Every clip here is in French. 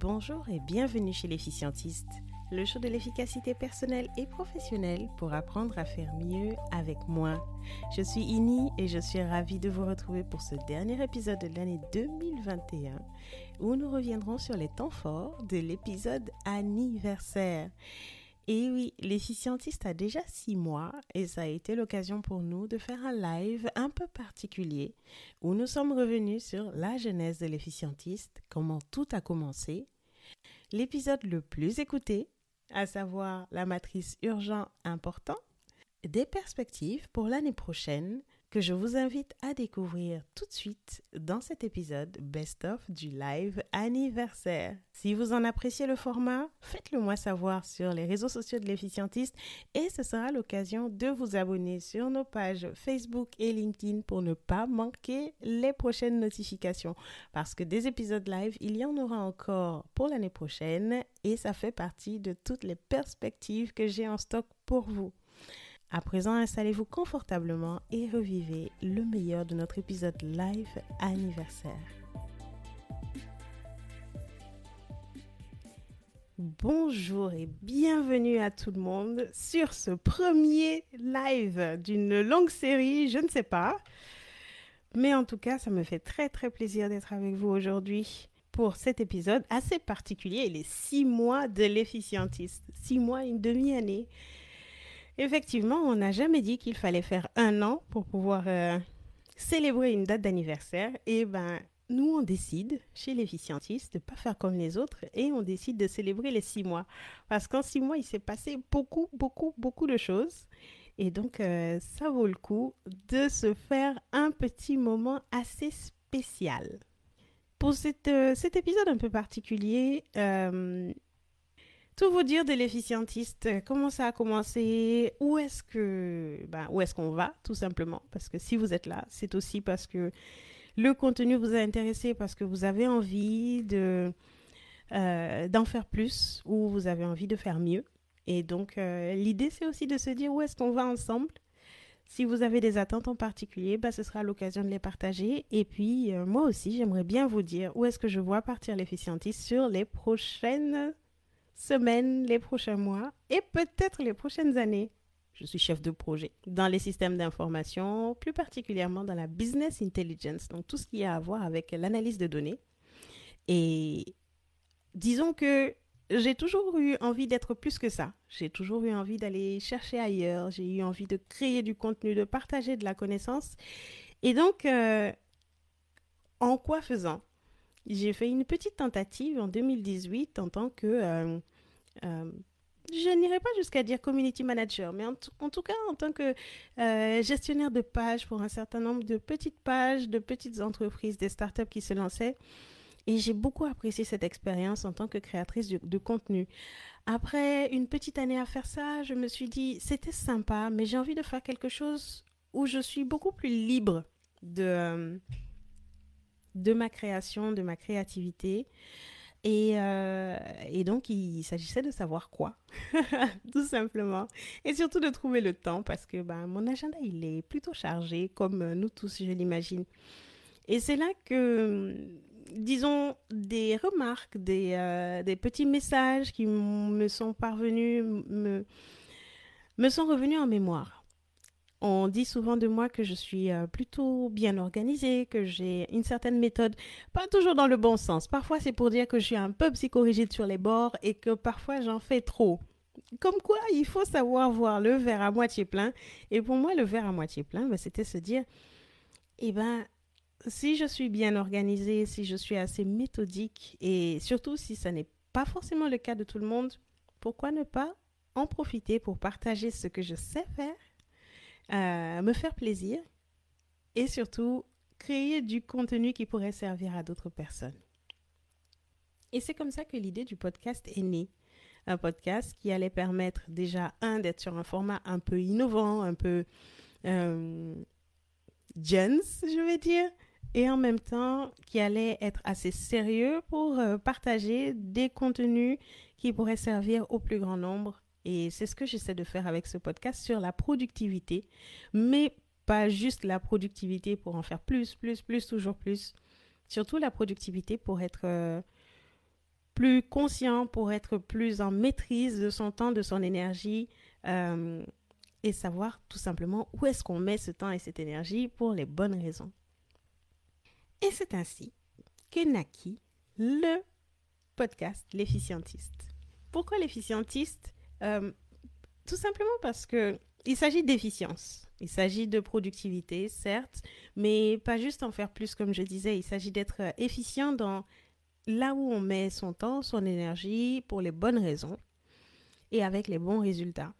Bonjour et bienvenue chez l'efficientiste, le show de l'efficacité personnelle et professionnelle pour apprendre à faire mieux avec moi. Je suis Ini et je suis ravie de vous retrouver pour ce dernier épisode de l'année 2021 où nous reviendrons sur les temps forts de l'épisode anniversaire. Et oui, l'efficientiste a déjà six mois et ça a été l'occasion pour nous de faire un live un peu particulier où nous sommes revenus sur la genèse de l'efficientiste, comment tout a commencé, l'épisode le plus écouté, à savoir la matrice urgent important, des perspectives pour l'année prochaine que je vous invite à découvrir tout de suite dans cet épisode best-of du live anniversaire. Si vous en appréciez le format, faites-le moi savoir sur les réseaux sociaux de l'efficientiste et ce sera l'occasion de vous abonner sur nos pages Facebook et LinkedIn pour ne pas manquer les prochaines notifications parce que des épisodes live, il y en aura encore pour l'année prochaine et ça fait partie de toutes les perspectives que j'ai en stock pour vous. À présent, installez-vous confortablement et revivez le meilleur de notre épisode live anniversaire. Bonjour et bienvenue à tout le monde sur ce premier live d'une longue série, je ne sais pas. Mais en tout cas, ça me fait très très plaisir d'être avec vous aujourd'hui pour cet épisode assez particulier, les six mois de l'efficientiste. Six mois, une demi-année. Effectivement, on n'a jamais dit qu'il fallait faire un an pour pouvoir euh, célébrer une date d'anniversaire. Et ben, nous, on décide, chez l'efficientiste, de ne pas faire comme les autres et on décide de célébrer les six mois. Parce qu'en six mois, il s'est passé beaucoup, beaucoup, beaucoup de choses. Et donc, euh, ça vaut le coup de se faire un petit moment assez spécial. Pour euh, cet épisode un peu particulier, tout vous dire de l'efficientiste, comment ça a commencé, où est-ce que, ben, où est-ce qu'on va, tout simplement? Parce que si vous êtes là, c'est aussi parce que le contenu vous a intéressé, parce que vous avez envie de euh, d'en faire plus ou vous avez envie de faire mieux. Et donc, euh, l'idée, c'est aussi de se dire où est-ce qu'on va ensemble. Si vous avez des attentes en particulier, ben, ce sera l'occasion de les partager. Et puis, euh, moi aussi, j'aimerais bien vous dire où est-ce que je vois partir l'efficientiste sur les prochaines semaines, les prochains mois et peut-être les prochaines années. Je suis chef de projet dans les systèmes d'information, plus particulièrement dans la business intelligence, donc tout ce qui a à voir avec l'analyse de données. Et disons que j'ai toujours eu envie d'être plus que ça. J'ai toujours eu envie d'aller chercher ailleurs. J'ai eu envie de créer du contenu, de partager de la connaissance. Et donc, euh, en quoi faisant? J'ai fait une petite tentative en 2018 en tant que... Euh, euh, je n'irai pas jusqu'à dire community manager, mais en, tout cas en tant que euh, gestionnaire de pages pour un certain nombre de petites pages, de petites entreprises, des startups qui se lançaient. Et j'ai beaucoup apprécié cette expérience en tant que créatrice de, contenu. Après une petite année à faire ça, je me suis dit, c'était sympa, mais j'ai envie de faire quelque chose où je suis beaucoup plus libre de, de ma création, de ma créativité. Et, euh, et, donc, il s'agissait de savoir quoi, tout simplement. Et surtout de trouver le temps parce que ben, mon agenda, il est plutôt chargé, comme nous tous, je l'imagine. Et c'est là que, disons, des remarques, des, euh, des petits messages qui me sont parvenus, me, me sont revenus en mémoire. On dit souvent de moi que je suis euh, plutôt bien organisée, que j'ai une certaine méthode, pas toujours dans le bon sens. Parfois, c'est pour dire que je suis un peu psychorigide sur les bords et que parfois j'en fais trop. Comme quoi, il faut savoir voir le verre à moitié plein. Et pour moi, le verre à moitié plein, ben, c'était se dire, eh ben, si je suis bien organisée, si je suis assez méthodique, et surtout si ça n'est pas forcément le cas de tout le monde, pourquoi ne pas en profiter pour partager ce que je sais faire euh, me faire plaisir et surtout créer du contenu qui pourrait servir à d'autres personnes. Et c'est comme ça que l'idée du podcast est née. Un podcast qui allait permettre déjà, un, d'être sur un format un peu innovant, un peu euh, gens, je vais dire, et en même temps qui allait être assez sérieux pour euh, partager des contenus qui pourraient servir au plus grand nombre et c'est ce que j'essaie de faire avec ce podcast sur la productivité, mais pas juste la productivité pour en faire plus, plus, plus, toujours plus. Surtout la productivité pour être euh, plus conscient, pour être plus en maîtrise de son temps, de son énergie euh, et savoir tout simplement où est-ce qu'on met ce temps et cette énergie pour les bonnes raisons. Et c'est ainsi que naquit le podcast L'efficientiste. Pourquoi l'efficientiste? Euh, Tout simplement parce que il s'agit d'efficience. Il s'agit de productivité, certes, mais pas juste en faire plus, comme je disais. Il s'agit d'être efficient dans là où on met son temps, son énergie, pour les bonnes raisons et avec les bons résultats.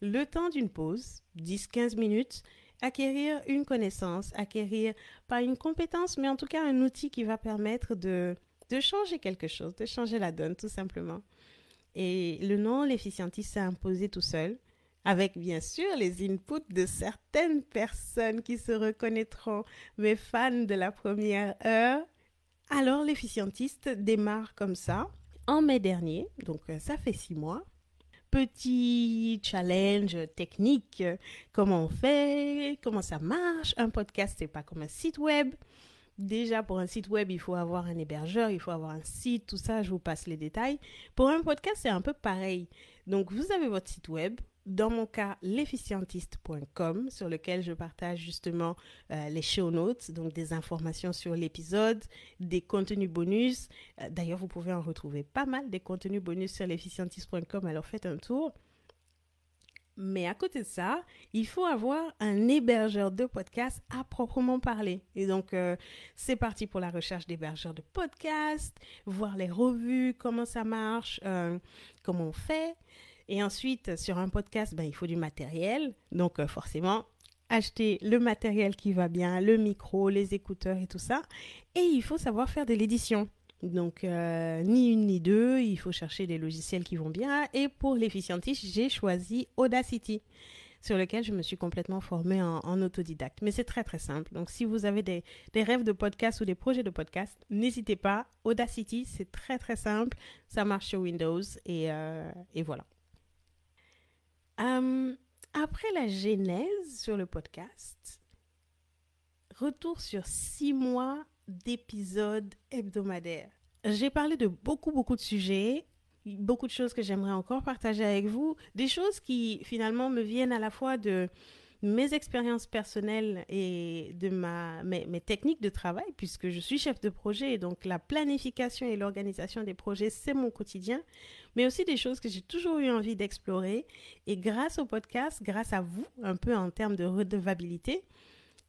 Le temps d'une pause, 10-15 minutes, acquérir une connaissance, acquérir pas une compétence, mais en tout cas un outil qui va permettre de, de changer quelque chose, de changer la donne tout simplement. Et le nom, l'efficientiste, s'est imposé tout seul, avec bien sûr les inputs de certaines personnes qui se reconnaîtront, mes fans de la première heure. Alors l'efficientiste démarre comme ça, en mai dernier, donc euh, ça fait six mois petit challenge technique. Comment on fait? Comment ça marche? Un podcast, c'est pas comme un site web. Déjà, pour un site web, il faut avoir un hébergeur, il faut avoir un site, tout ça, je vous passe les détails. Pour un podcast, c'est un peu pareil. Donc, vous avez votre site web, dans mon cas, l'efficientiste.com, sur lequel je partage justement euh, les show notes, donc des informations sur l'épisode, des contenus bonus. Euh, d'ailleurs, vous pouvez en retrouver pas mal des contenus bonus sur l'efficientiste.com, alors faites un tour. Mais à côté de ça, il faut avoir un hébergeur de podcast à proprement parler. Et donc, euh, c'est parti pour la recherche d'hébergeurs de podcast, voir les revues, comment ça marche, comment on fait. Et ensuite, sur un podcast, ben, il faut du matériel. Donc, euh, forcément, acheter le matériel qui va bien, le micro, les écouteurs et tout ça. Et il faut savoir faire de l'édition. Donc, euh, ni une ni deux, il faut chercher des logiciels qui vont bien. Et pour l'efficientiste, j'ai choisi Audacity, sur lequel je me suis complètement formée en, autodidacte. Mais c'est très, très simple. Donc, si vous avez des, rêves de podcast ou des projets de podcast, n'hésitez pas. Audacity, c'est très, très simple. Ça marche sur Windows et, euh, et voilà. Euh, après la genèse sur le podcast, retour sur six mois d'épisodes hebdomadaires. J'ai parlé de beaucoup, beaucoup de sujets, beaucoup de choses que j'aimerais encore partager avec vous, des choses qui finalement me viennent à la fois de mes expériences personnelles et de ma, mes, mes, techniques de travail, puisque je suis chef de projet, et donc la planification et l'organisation des projets, c'est mon quotidien, mais aussi des choses que j'ai toujours eu envie d'explorer. Et grâce au podcast, grâce à vous, un peu en termes de redevabilité,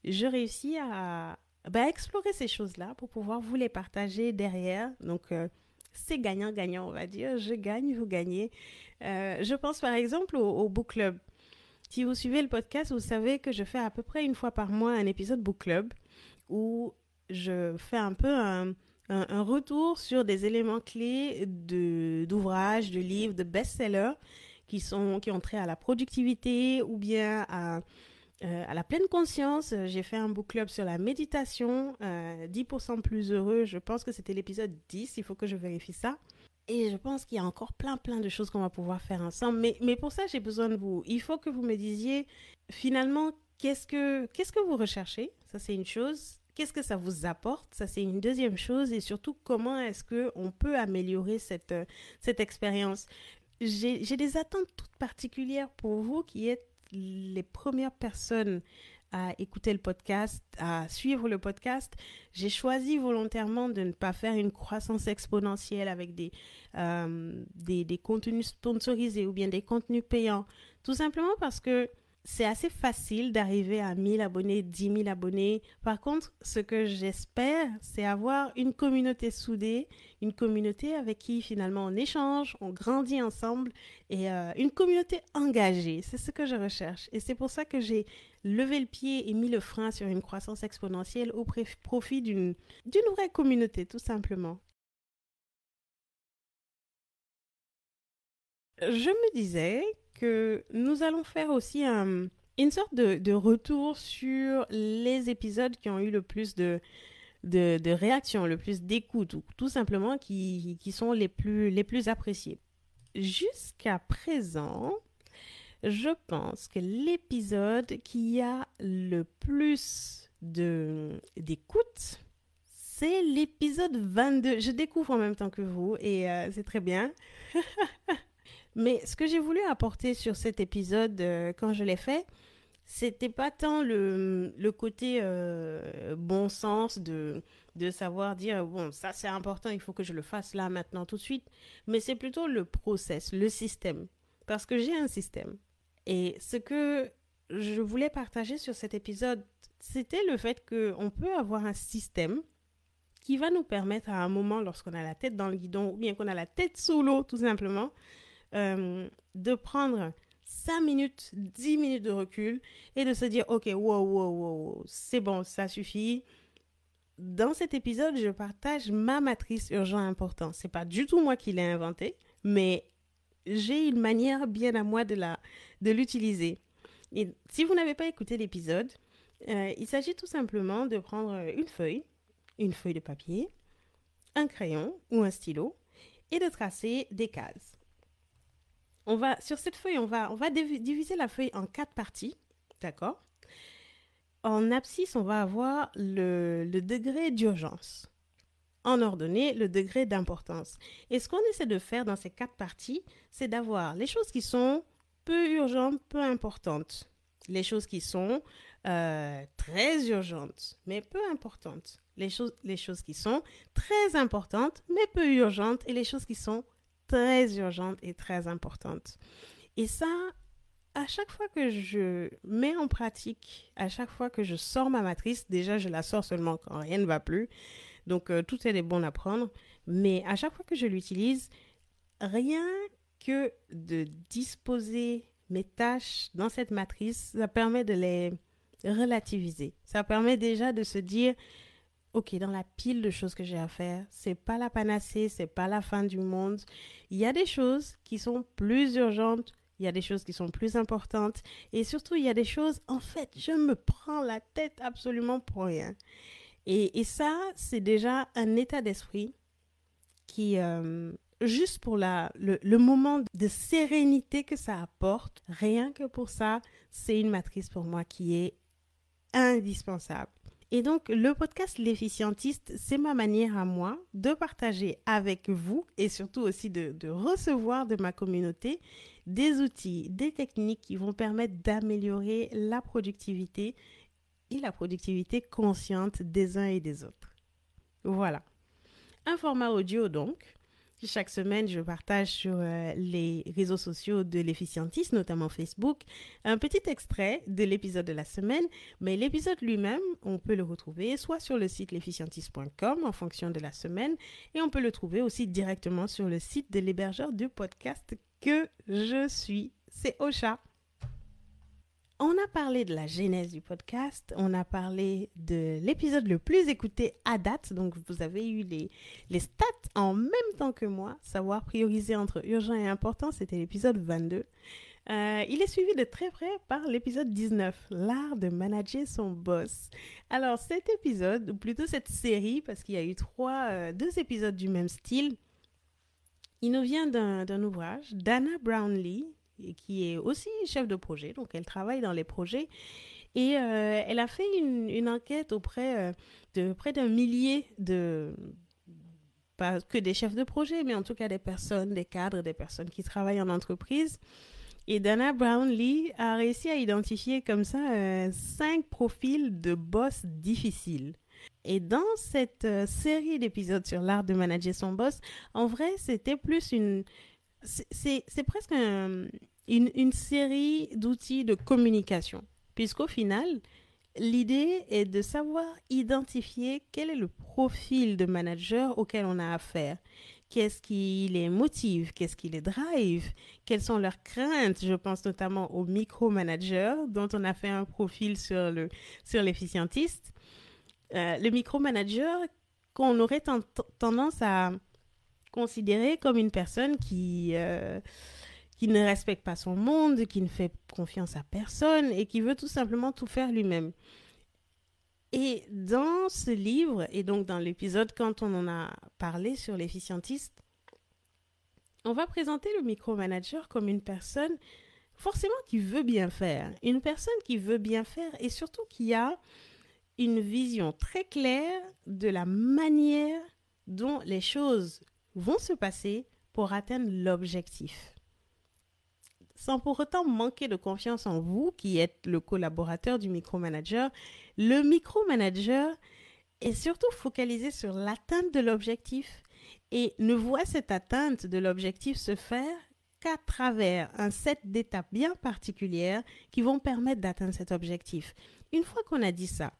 je réussis à bah, explorer ces choses-là pour pouvoir vous les partager derrière. Donc, euh, c'est gagnant-gagnant, on va dire. Je gagne, vous gagnez. Euh, je pense par exemple au, book club. Si vous suivez le podcast, vous savez que je fais à peu près une fois par mois un épisode book club où je fais un peu un, retour sur des éléments clés d'ouvrages, de, livres, de best-sellers qui, qui ont trait à la productivité ou bien à, euh, à la pleine conscience. J'ai fait un book club sur la méditation, 10% euh, plus heureux. Je pense que c'était l'épisode 10, il faut que je vérifie ça. Et je pense qu'il y a encore plein, plein de choses qu'on va pouvoir faire ensemble. Mais, mais pour ça, j'ai besoin de vous. Il faut que vous me disiez, finalement, qu'est-ce que, que vous recherchez? Ça, c'est une chose. Qu'est-ce que ça vous apporte? Ça, c'est une deuxième chose. Et surtout, comment est-ce qu'on peut améliorer cette, cette expérience? J'ai des attentes toutes particulières pour vous qui êtes les premières personnes à écouter le podcast, à suivre le podcast, j'ai choisi volontairement de ne pas faire une croissance exponentielle avec des, euh, des, contenus sponsorisés ou bien des contenus payants. Tout simplement parce que c'est assez facile d'arriver à 1000 abonnés, 10 000 abonnés. Par contre, ce que j'espère, c'est avoir une communauté soudée, une communauté avec qui finalement on échange, on grandit ensemble et euh, une communauté engagée. C'est ce que je recherche. Et c'est pour ça que j'ai levé le pied et mis le frein sur une croissance exponentielle au profit d'une vraie communauté, tout simplement. Je me disais que nous allons faire aussi une sorte de, retour sur les épisodes qui ont eu le plus de, de, réactions, le plus d'écoute, ou tout simplement qui, qui, sont les plus, les plus appréciés. Jusqu'à présent, je pense que l'épisode qui a le plus d'écoute, c'est l'épisode 22. Je découvre en même temps que vous et euh, c'est très bien. Mais ce que j'ai voulu apporter sur cet épisode euh, quand je l'ai fait, c'était pas tant le, côté euh, bon sens de, de savoir dire bon ça c'est important il faut que je le fasse là maintenant tout de suite mais c'est plutôt le process le système. Parce que j'ai un système. Et ce que je voulais partager sur cet épisode c'était le fait qu'on peut avoir un système qui va nous permettre à un moment lorsqu'on a la tête dans le guidon ou bien qu'on a la tête sous l'eau tout simplement euh, de prendre 5 minutes, 10 minutes de recul et de se dire, OK, wow, wow, wow, c'est bon, ça suffit. Dans cet épisode, je partage ma matrice urgent important. C'est pas du tout moi qui l'ai inventée, mais j'ai une manière bien à moi de la de l'utiliser. Et si vous n'avez pas écouté l'épisode, euh, il s'agit tout simplement de prendre une feuille, une feuille de papier, un crayon ou un stylo et de tracer des cases on va, sur cette feuille, on va, on va diviser la feuille en quatre parties. D'accord? En abscisse, on va avoir le, le degré d'urgence. En ordonnée, le degré d'importance. Et ce qu'on essaie de faire dans ces quatre parties, c'est d'avoir les choses qui sont peu urgentes, peu importantes. Les choses qui sont euh, très urgentes, mais peu importantes. Les, les choses qui sont très importantes, mais peu urgentes. Et les choses qui sont très urgente et très importante. Et ça, à chaque fois que je mets en pratique, à chaque fois que je sors ma matrice, déjà je la sors seulement quand rien ne va plus. Donc euh, tout est bon à prendre. Mais à chaque fois que je l'utilise, rien que de disposer mes tâches dans cette matrice, ça permet de les relativiser. Ça permet déjà de se dire, ok, dans la pile de choses que j'ai à faire, c'est pas la panacée, c'est pas la fin du monde. Il y a des choses qui sont plus urgentes, il y a des choses qui sont plus importantes, et surtout, il y a des choses, en fait, je me prends la tête absolument pour rien. Et, et ça, c'est déjà un état d'esprit qui, euh, juste pour la, le, le moment de sérénité que ça apporte, rien que pour ça, c'est une matrice pour moi qui est indispensable. Et donc, le podcast L'efficientiste, c'est ma manière à moi de partager avec vous et surtout aussi de, recevoir de ma communauté des outils, des techniques qui vont permettre d'améliorer la productivité et la productivité consciente des uns et des autres. Voilà. Un format audio donc chaque semaine, je partage sur euh, les réseaux sociaux de l'efficientiste, notamment Facebook, un petit extrait de l'épisode de la semaine. Mais l'épisode lui-même, on peut le retrouver soit sur le site l'efficientiste.com en fonction de la semaine, et on peut le trouver aussi directement sur le site de l'hébergeur du podcast que je suis. C'est Ocha. On a parlé de la genèse du podcast, on a parlé de l'épisode le plus écouté à date, donc vous avez eu les, les stats en même temps que moi, savoir prioriser entre urgent et important, c'était l'épisode 22. Euh, il est suivi de très près par l'épisode 19, l'art de manager son boss. Alors cet épisode, ou plutôt cette série, parce qu'il y a eu trois, euh, deux épisodes du même style, il nous vient d'un ouvrage d'Anna Brownlee, qui est aussi chef de projet, donc elle travaille dans les projets. Et euh, elle a fait une, enquête auprès euh, de près d'un millier de, pas que des chefs de projet, mais en tout cas des personnes, des cadres, des personnes qui travaillent en entreprise. Et Dana Brownlee a réussi à identifier comme ça euh, cinq profils de boss difficiles. Et dans cette série d'épisodes sur l'art de manager son boss, en vrai, c'était plus une... C'est presque un, une, une série d'outils de communication. Puisqu'au final, l'idée est de savoir identifier quel est le profil de manager auquel on a affaire. Qu'est-ce qui les motive? Qu'est-ce qui les drive? Quelles sont leurs craintes? Je pense notamment aux micro-managers dont on a fait un profil sur le sur l'efficientiste. Euh, le micro-manager qu'on aurait tendance à considérer comme une personne qui euh, qui ne respecte pas son monde, qui ne fait confiance à personne et qui veut tout simplement tout faire lui-même. Et dans ce livre, et donc dans l'épisode quand on en a parlé sur l'efficientiste, on va présenter le micromanager comme une personne forcément qui veut bien faire, une personne qui veut bien faire et surtout qui a une vision très claire de la manière dont les choses vont se passer pour atteindre l'objectif. Sans pour autant manquer de confiance en vous, qui êtes le collaborateur du micromanager, le micromanager est surtout focalisé sur l'atteinte de l'objectif et ne voit cette atteinte de l'objectif se faire qu'à travers un set d'étapes bien particulières qui vont permettre d'atteindre cet objectif. Une fois qu'on a dit ça,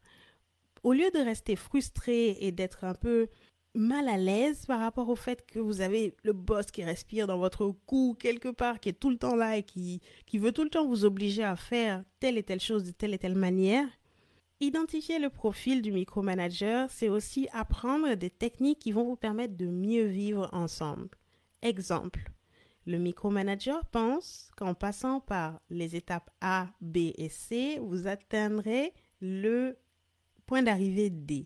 au lieu de rester frustré et d'être un peu mal à l'aise par rapport au fait que vous avez le boss qui respire dans votre cou quelque part, qui est tout le temps là et qui, qui veut tout le temps vous obliger à faire telle et telle chose de telle et telle manière, Identifier le profil du micromanager, c'est aussi apprendre des techniques qui vont vous permettre de mieux vivre ensemble. Exemple, le micromanager pense qu'en passant par les étapes A, B et C, vous atteindrez le point d'arrivée D.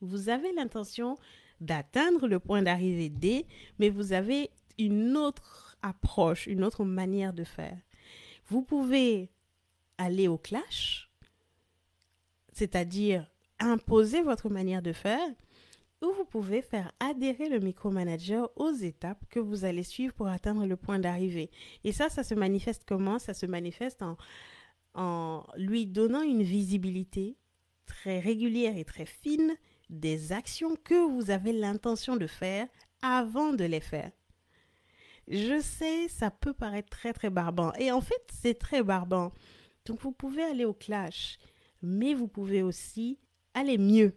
Vous avez l'intention d'atteindre le point d'arrivée D, mais vous avez une autre approche, une autre manière de faire. Vous pouvez aller au clash, c'est-à-dire imposer votre manière de faire, ou vous pouvez faire adhérer le micromanager aux étapes que vous allez suivre pour atteindre le point d'arrivée. Et ça, ça se manifeste comment? Ça se manifeste en, en lui donnant une visibilité très régulière et très fine des actions que vous avez l'intention de faire avant de les faire. Je sais, ça peut paraître très très barbant. Et en fait, c'est très barbant. Donc vous pouvez aller au clash mais vous pouvez aussi aller mieux.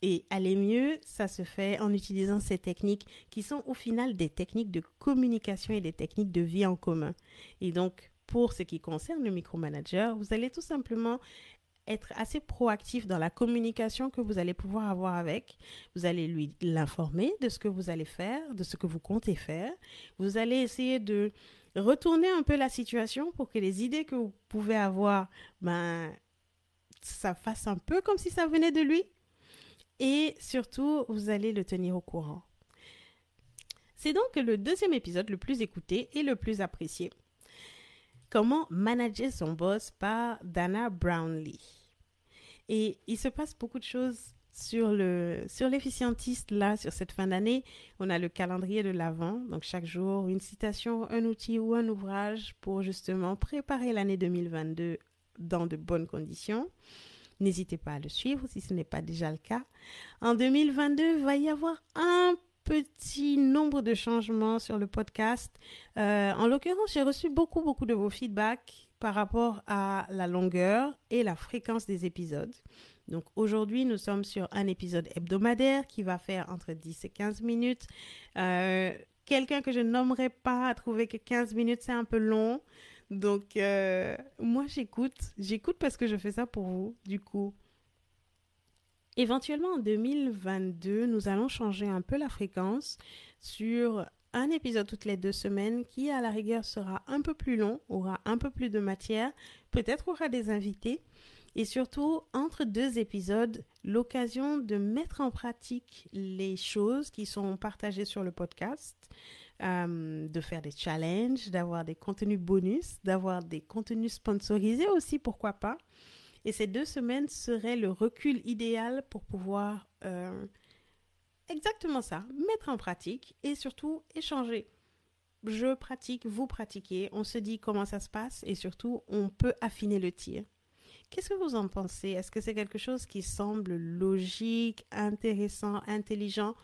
Et aller mieux, ça se fait en utilisant ces techniques qui sont au final des techniques de communication et des techniques de vie en commun. Et donc, pour ce qui concerne le micromanager, vous allez tout simplement être assez proactif dans la communication que vous allez pouvoir avoir avec. Vous allez lui l'informer de ce que vous allez faire, de ce que vous comptez faire. Vous allez essayer de retourner un peu la situation pour que les idées que vous pouvez avoir, ben, ça fasse un peu comme si ça venait de lui. Et surtout, vous allez le tenir au courant. C'est donc le deuxième épisode le plus écouté et le plus apprécié. Comment manager son boss par Dana Brownlee. Et il se passe beaucoup de choses sur le sur l'efficientiste là sur cette fin d'année. On a le calendrier de l'avant, donc chaque jour une citation, un outil ou un ouvrage pour justement préparer l'année 2022 dans de bonnes conditions. N'hésitez pas à le suivre si ce n'est pas déjà le cas. En 2022, il va y avoir un petit nombre de changements sur le podcast. Euh, en l'occurrence, j'ai reçu beaucoup, beaucoup de vos feedbacks par rapport à la longueur et la fréquence des épisodes. Donc aujourd'hui, nous sommes sur un épisode hebdomadaire qui va faire entre 10 et 15 minutes. Euh, quelqu'un que je nommerai pas a trouvé que 15 minutes, c'est un peu long. Donc, euh, moi, j'écoute. J'écoute parce que je fais ça pour vous, du coup. Éventuellement, en 2022, nous allons changer un peu la fréquence sur un épisode toutes les deux semaines qui, à la rigueur, sera un peu plus long, aura un peu plus de matière, peut-être aura des invités. Et surtout, entre deux épisodes, l'occasion de mettre en pratique les choses qui sont partagées sur le podcast, euh, de faire des challenges, d'avoir des contenus bonus, d'avoir des contenus sponsorisés aussi, pourquoi pas. Et ces deux semaines seraient le recul idéal pour pouvoir euh, exactement ça, mettre en pratique et surtout échanger. Je pratique, vous pratiquez, on se dit comment ça se passe et surtout on peut affiner le tir. Qu'est-ce que vous en pensez? Est-ce que c'est quelque chose qui semble logique, intéressant, intelligent?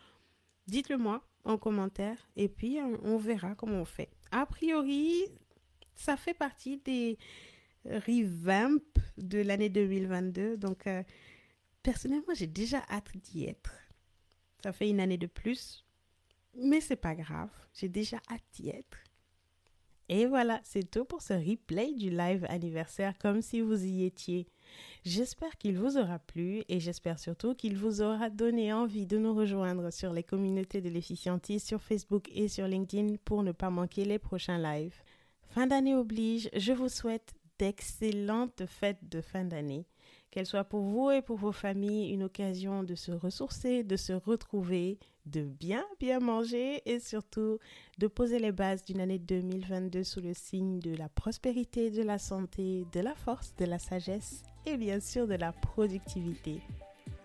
Dites-le moi en commentaire et puis on verra comment on fait. A priori, ça fait partie des revamps de l'année 2022. Donc, euh, personnellement, j'ai déjà hâte d'y être. Ça fait une année de plus, mais c'est pas grave. J'ai déjà hâte d'y être. Et voilà, c'est tout pour ce replay du live anniversaire comme si vous y étiez. J'espère qu'il vous aura plu et j'espère surtout qu'il vous aura donné envie de nous rejoindre sur les communautés de l'efficientiste sur Facebook et sur LinkedIn pour ne pas manquer les prochains lives. Fin d'année oblige, je vous souhaite d'excellentes fêtes de fin d'année Qu'elle soit pour vous et pour vos familles une occasion de se ressourcer, de se retrouver, de bien, bien manger et surtout de poser les bases d'une année 2022 sous le signe de la prospérité, de la santé, de la force, de la sagesse et bien sûr de la productivité.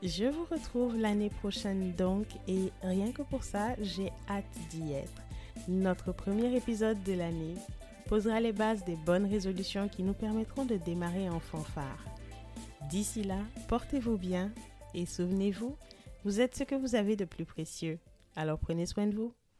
Je vous retrouve l'année prochaine donc et rien que pour ça, j'ai hâte d'y être. Notre premier épisode de l'année posera les bases des bonnes résolutions qui nous permettront de démarrer en fanfare. D'ici là, portez-vous bien et souvenez-vous, vous êtes ce que vous avez de plus précieux. Alors prenez soin de vous.